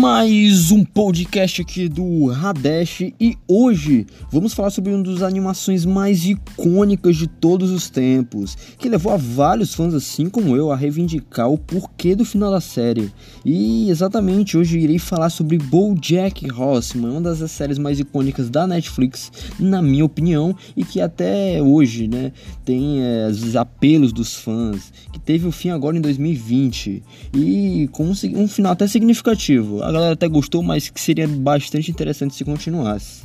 Mais um podcast aqui do Radesh e hoje vamos falar sobre uma das animações mais icônicas de todos os tempos, que levou a vários fãs assim como eu a reivindicar o porquê do final da série. E exatamente hoje irei falar sobre BoJack Horseman, uma das séries mais icônicas da Netflix, na minha opinião, e que até hoje, né, tem é, os apelos dos fãs, que teve o fim agora em 2020 e com um final até significativo. A galera até gostou, mas que seria bastante interessante se continuasse.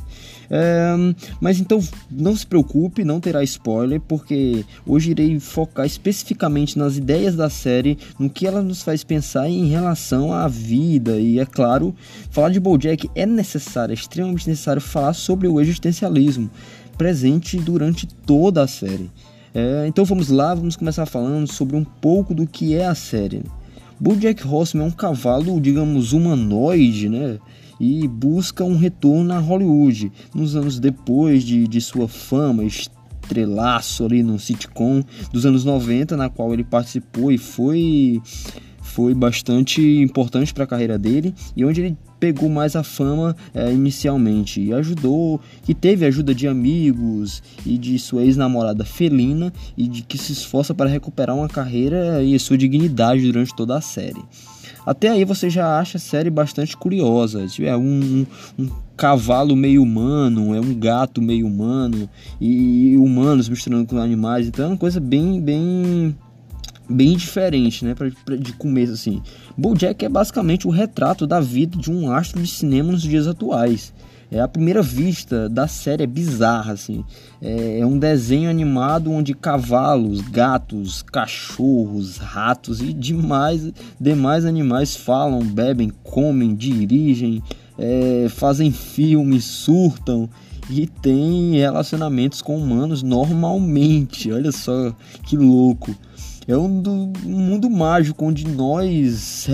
É, mas então não se preocupe, não terá spoiler, porque hoje irei focar especificamente nas ideias da série, no que ela nos faz pensar em relação à vida e, é claro, falar de BoJack é necessário, é extremamente necessário falar sobre o existencialismo presente durante toda a série. É, então vamos lá, vamos começar falando sobre um pouco do que é a série. BoJack Horseman é um cavalo, digamos, humanoide, né? E busca um retorno a Hollywood nos anos depois de, de sua fama, estrelaço ali no sitcom dos anos 90, na qual ele participou e foi foi bastante importante para a carreira dele e onde ele pegou mais a fama é, inicialmente e ajudou, que teve ajuda de amigos e de sua ex-namorada Felina e de que se esforça para recuperar uma carreira e sua dignidade durante toda a série. Até aí você já acha a série bastante curiosa. É um, um, cavalo meio humano, é um gato meio humano e humanos misturando com animais. Então é uma coisa bem, bem bem diferente, né, pra, pra, de começo assim. BoJack é basicamente o retrato da vida de um astro de cinema nos dias atuais. É a primeira vista da série é bizarra assim. É, é um desenho animado onde cavalos, gatos, cachorros, ratos e demais demais animais falam, bebem, comem, dirigem, é, fazem filmes, surtam e têm relacionamentos com humanos normalmente. Olha só que louco é um, do, um mundo mágico onde nós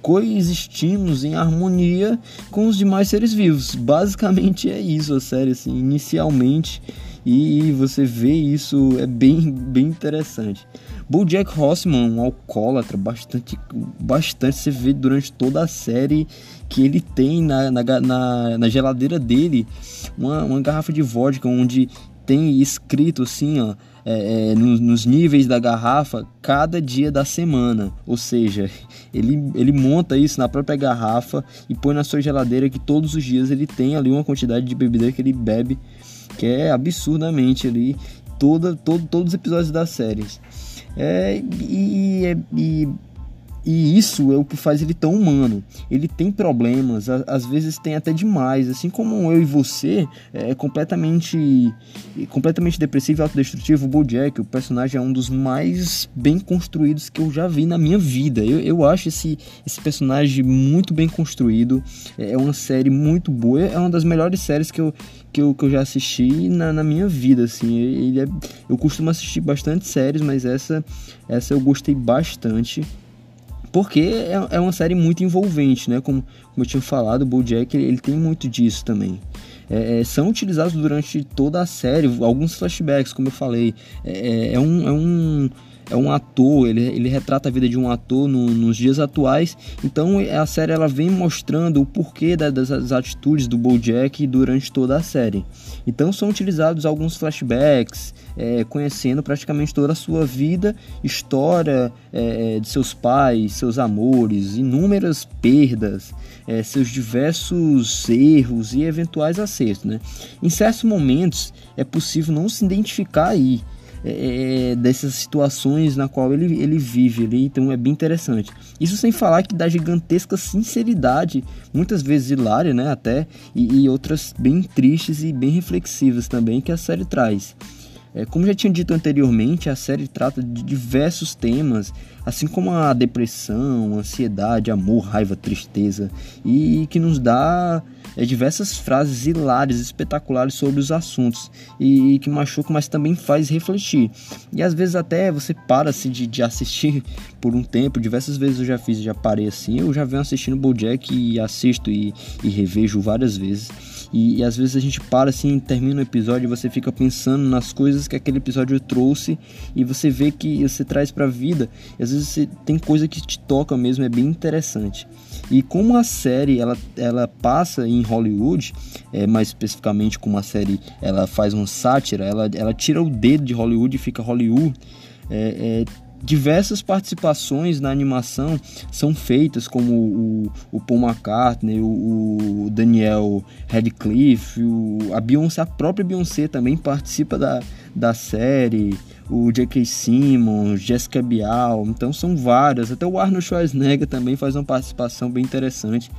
coexistimos em harmonia com os demais seres vivos. Basicamente é isso a série, assim, inicialmente. E você vê isso, é bem, bem interessante. BoJack Horseman, um alcoólatra, bastante, bastante você vê durante toda a série que ele tem na, na, na, na geladeira dele uma, uma garrafa de vodka onde tem escrito assim, ó, é, é, nos, nos, níveis da garrafa cada dia da semana. Ou seja, ele, ele monta isso na própria garrafa e põe na sua geladeira que todos os dias ele tem ali uma quantidade de bebida que ele bebe, que é absurdamente ali, toda, todo, todos os episódios das séries. É, e, e e isso é o que faz ele tão humano. Ele tem problemas, às vezes tem até demais, assim como eu e você, é completamente completamente depressivo e autodestrutivo. O BoJack, o personagem é um dos mais bem construídos que eu já vi na minha vida. Eu, eu acho esse, esse personagem muito bem construído. É uma série muito boa, é uma das melhores séries que eu, que eu, que eu já assisti na, na minha vida, assim. Ele é, eu costumo assistir bastante séries, mas essa, essa eu gostei bastante porque é, é uma série muito envolvente, né? Como, como eu tinha falado, o BoJack ele, ele tem muito disso também. É, é, são utilizados durante toda a série alguns flashbacks, como eu falei. É, é, é um, é um é um ator, ele, ele retrata a vida de um ator no, nos dias atuais. Então a série ela vem mostrando o porquê da, das, das, atitudes do BoJack durante toda a série. Então são utilizados alguns flashbacks, é, conhecendo praticamente toda a sua vida, história é, de seus pais, seus amores, inúmeras perdas, é, seus diversos erros e eventuais acertos. Né? Em certos momentos é possível não se identificar aí é, é, dessas situações na qual ele, ele vive ali, então é bem interessante. Isso sem falar que dá gigantesca sinceridade, muitas vezes hilária, né, até, e, e outras bem tristes e bem reflexivas também que a série traz. É, como já tinha dito anteriormente, a série trata de diversos temas, assim como a depressão, ansiedade, amor, raiva, tristeza, e que nos dá é, diversas frases hilárias, espetaculares sobre os assuntos e, e, que machucam, mas também faz refletir. E às vezes até você para-se de, de assistir por um tempo, diversas vezes eu já fiz, já parei assim, eu já venho assistindo BoJack e assisto e, e revejo várias vezes. E, e, às vezes a gente para assim, termina o episódio e você fica pensando nas coisas que aquele episódio trouxe e você vê que você traz para a vida. E às vezes você tem coisa que te toca mesmo, é bem interessante. E como a série ela, ela passa em Hollywood, é, mais especificamente como a série ela faz uma sátira, ela, ela tira o dedo de Hollywood e fica Hollywood. É, é, diversas participações na animação são feitas, como o, o Paul McCartney, o, o Daniel Radcliffe, o, a Beyoncé, a própria Beyoncé também participa da, da série, o J.K. Simmons, Jessica Bial, então são várias, até o Arnold Schwarzenegger também faz uma participação bem interessante.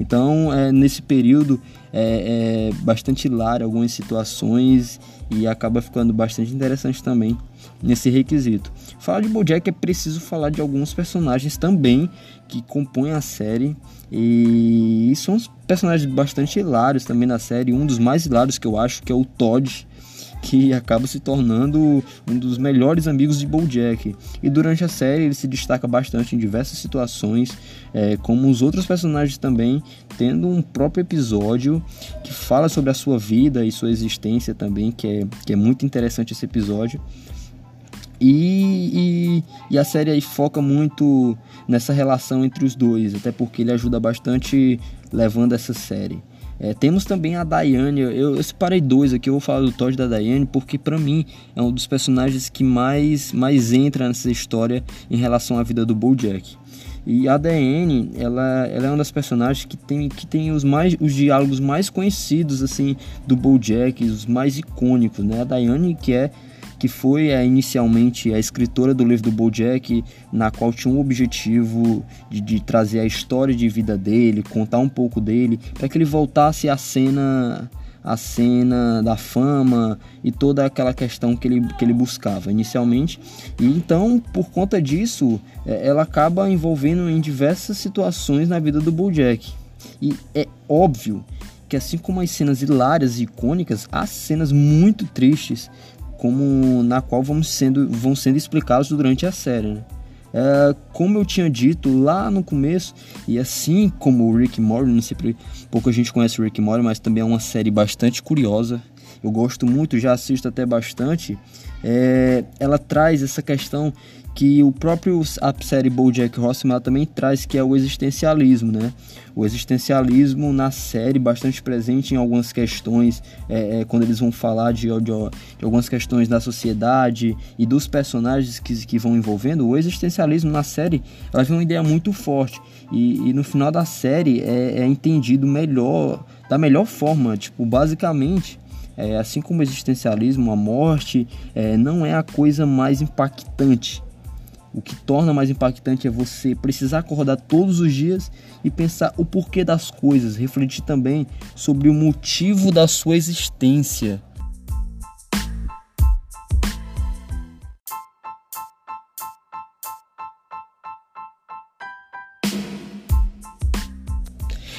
Então, é, nesse período é, é bastante hilário algumas situações e acaba ficando bastante interessante também nesse requisito. Falar de BoJack é preciso falar de alguns personagens também que compõem a série e são personagens bastante hilários também na série. Um dos mais hilários que eu acho que é o Todd, que acaba se tornando um dos melhores amigos de BoJack. E durante a série ele se destaca bastante em diversas situações, é, como os outros personagens também, tendo um próprio episódio que fala sobre a sua vida e sua existência também, que é, que é muito interessante esse episódio. E, e, e, a série aí foca muito nessa relação entre os dois, até porque ele ajuda bastante levando essa série. É, temos também a Diane, eu, eu, separei dois aqui, eu vou falar do Todd da Diane, porque para mim é um dos personagens que mais, mais entra nessa história em relação à vida do Bojack. E a Diane, ela, ela é uma das personagens que tem, que tem os, mais, os diálogos mais conhecidos assim do Bojack, os mais icônicos, né? A Diane que é que foi é, inicialmente a escritora do livro do BoJack, na qual tinha um objetivo de, de trazer a história de vida dele, contar um pouco dele, para que ele voltasse à cena a cena da fama e toda aquela questão que ele, que ele buscava inicialmente. E então, por conta disso, é, ela acaba envolvendo em diversas situações na vida do BoJack. E é óbvio que assim como as cenas hilárias e icônicas, há cenas muito tristes como na qual vamos sendo, vão sendo explicados durante a série. Né? É, como eu tinha dito lá no começo, e assim como o Rick Morty, não sei pouco a gente conhece o Rick Morty, mas também é uma série bastante curiosa. Eu gosto muito, já assisto até bastante. É, ela traz essa questão que o próprio a série BoJack Horseman também traz, que é o existencialismo, né? O existencialismo na série bastante presente em algumas questões, é, é, quando eles vão falar de, de, de, algumas questões da sociedade e dos personagens que, que vão envolvendo, o existencialismo na série ela uma ideia muito forte e, e no final da série é, é entendido melhor, da melhor forma, tipo, basicamente é, assim como o existencialismo, a morte é, não é a coisa mais impactante o que torna mais impactante é você precisar acordar todos os dias e pensar o porquê das coisas, refletir também sobre o motivo da sua existência.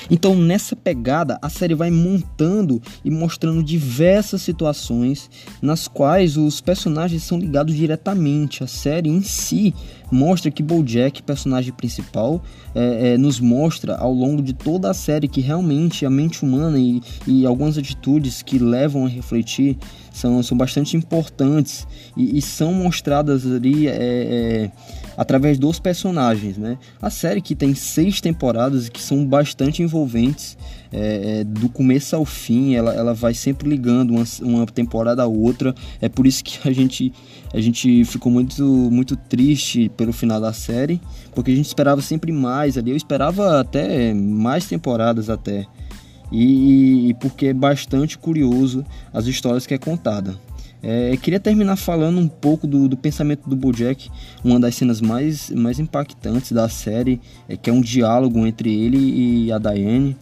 Então, nessa pegada, a série vai montando e mostrando diversas situações nas quais os personagens são ligados diretamente. A série em si mostra que BoJack, personagem principal, é, é, nos mostra ao longo de toda a série que realmente a mente humana e, e algumas atitudes que levam a refletir são, são bastante importantes e, e são mostradas ali é, é, através dos personagens. Né? A série que tem seis temporadas que são bastante envolventes, é, é, do começo ao fim, ela, ela vai sempre ligando uma, uma temporada a outra. É por isso que a gente, a gente ficou muito, muito triste pelo final da série, porque a gente esperava sempre mais ali. Eu esperava até mais temporadas até. E, e porque é bastante curioso as histórias que é contada. É, queria terminar falando um pouco do, do, pensamento do Bojack, uma das cenas mais, mais impactantes da série, é que é um diálogo entre ele e a Diane,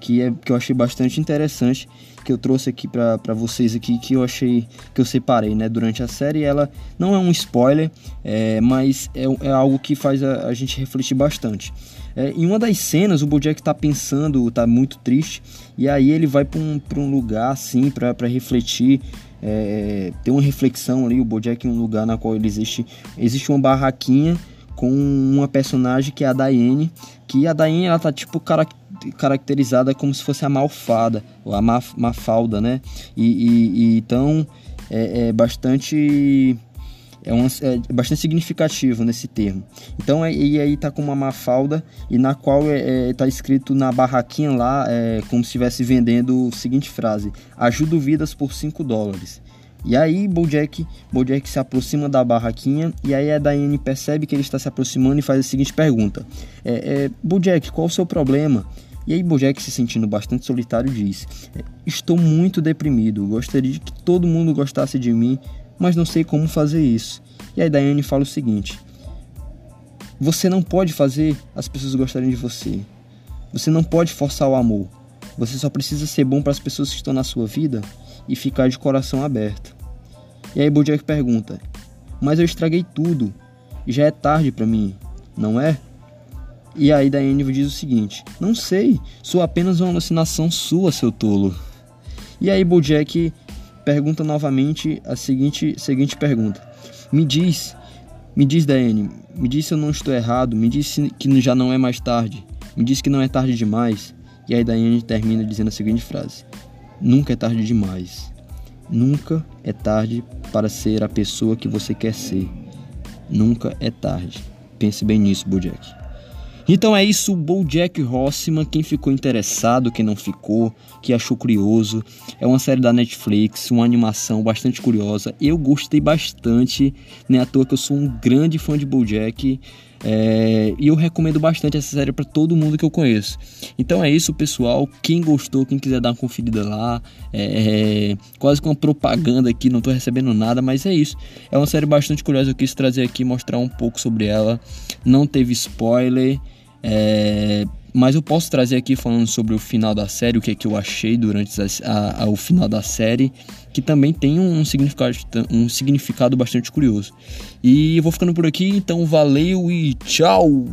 que, é, que eu achei bastante interessante, que eu trouxe aqui para vocês aqui que eu achei que eu separei, né, durante a série. Ela não é um spoiler, é, mas é, é, algo que faz a, a gente refletir bastante. É, em uma das cenas, o Bojack está pensando, está muito triste, e aí ele vai para um, um lugar assim para refletir, é, ter uma reflexão ali. O Bojack em um lugar na qual ele existe, existe uma barraquinha com uma personagem que é a Diane, que a Diane ela tá tipo caracterizada como se fosse a malfada, ou a mafalda, né? E, e, e então é, é, bastante é, um, é bastante significativo nesse termo. Então, é, e aí tá com uma mafalda e na qual é, é tá escrito na barraquinha lá, é, como se estivesse vendendo a seguinte frase: ajudo vidas por 5 dólares. E aí Bojack, Bojack se aproxima da barraquinha e aí a Diane percebe que ele está se aproximando e faz a seguinte pergunta: é, é, Bojack, qual o seu problema? E aí Bojack, se sentindo bastante solitário, diz: é, Estou muito deprimido, gostaria que todo mundo gostasse de mim, mas não sei como fazer isso. E aí Diane fala o seguinte: Você não pode fazer as pessoas gostarem de você. Você não pode forçar o amor. Você só precisa ser bom para as pessoas que estão na sua vida e ficar de coração aberto. E aí Bojack pergunta: Mas eu estraguei tudo. Já é tarde para mim, não é? E aí Diane diz o seguinte: Não sei, sou apenas uma alucinação sua, seu tolo. E aí Bojack pergunta novamente a seguinte, seguinte pergunta: Me diz, me diz Diane, me diz se eu não estou errado, me diz que já não é mais tarde, me diz que não é tarde demais. E aí Diane termina dizendo a seguinte frase: Nunca é tarde demais. Nunca é tarde para ser a pessoa que você quer ser. Nunca é tarde. Pense bem nisso, Bojack. Então é isso, BoJack Horseman. Quem ficou interessado, quem não ficou, que achou curioso, é uma série da Netflix, uma animação bastante curiosa. Eu gostei bastante, né? À toa que eu sou um grande fã de BoJack. É, e eu recomendo bastante essa série para todo mundo que eu conheço. Então é isso, pessoal. Quem gostou, quem quiser dar uma conferida lá, é, é, quase com uma propaganda aqui, não estou recebendo nada, mas é isso. É uma série bastante curiosa. Eu quis trazer aqui, mostrar um pouco sobre ela. Não teve spoiler. É, mas eu posso trazer aqui falando sobre o final da série, o que, é que eu achei durante a, a, o final da série, que também tem um significado, um significado bastante curioso. E vou ficando por aqui, então valeu e tchau!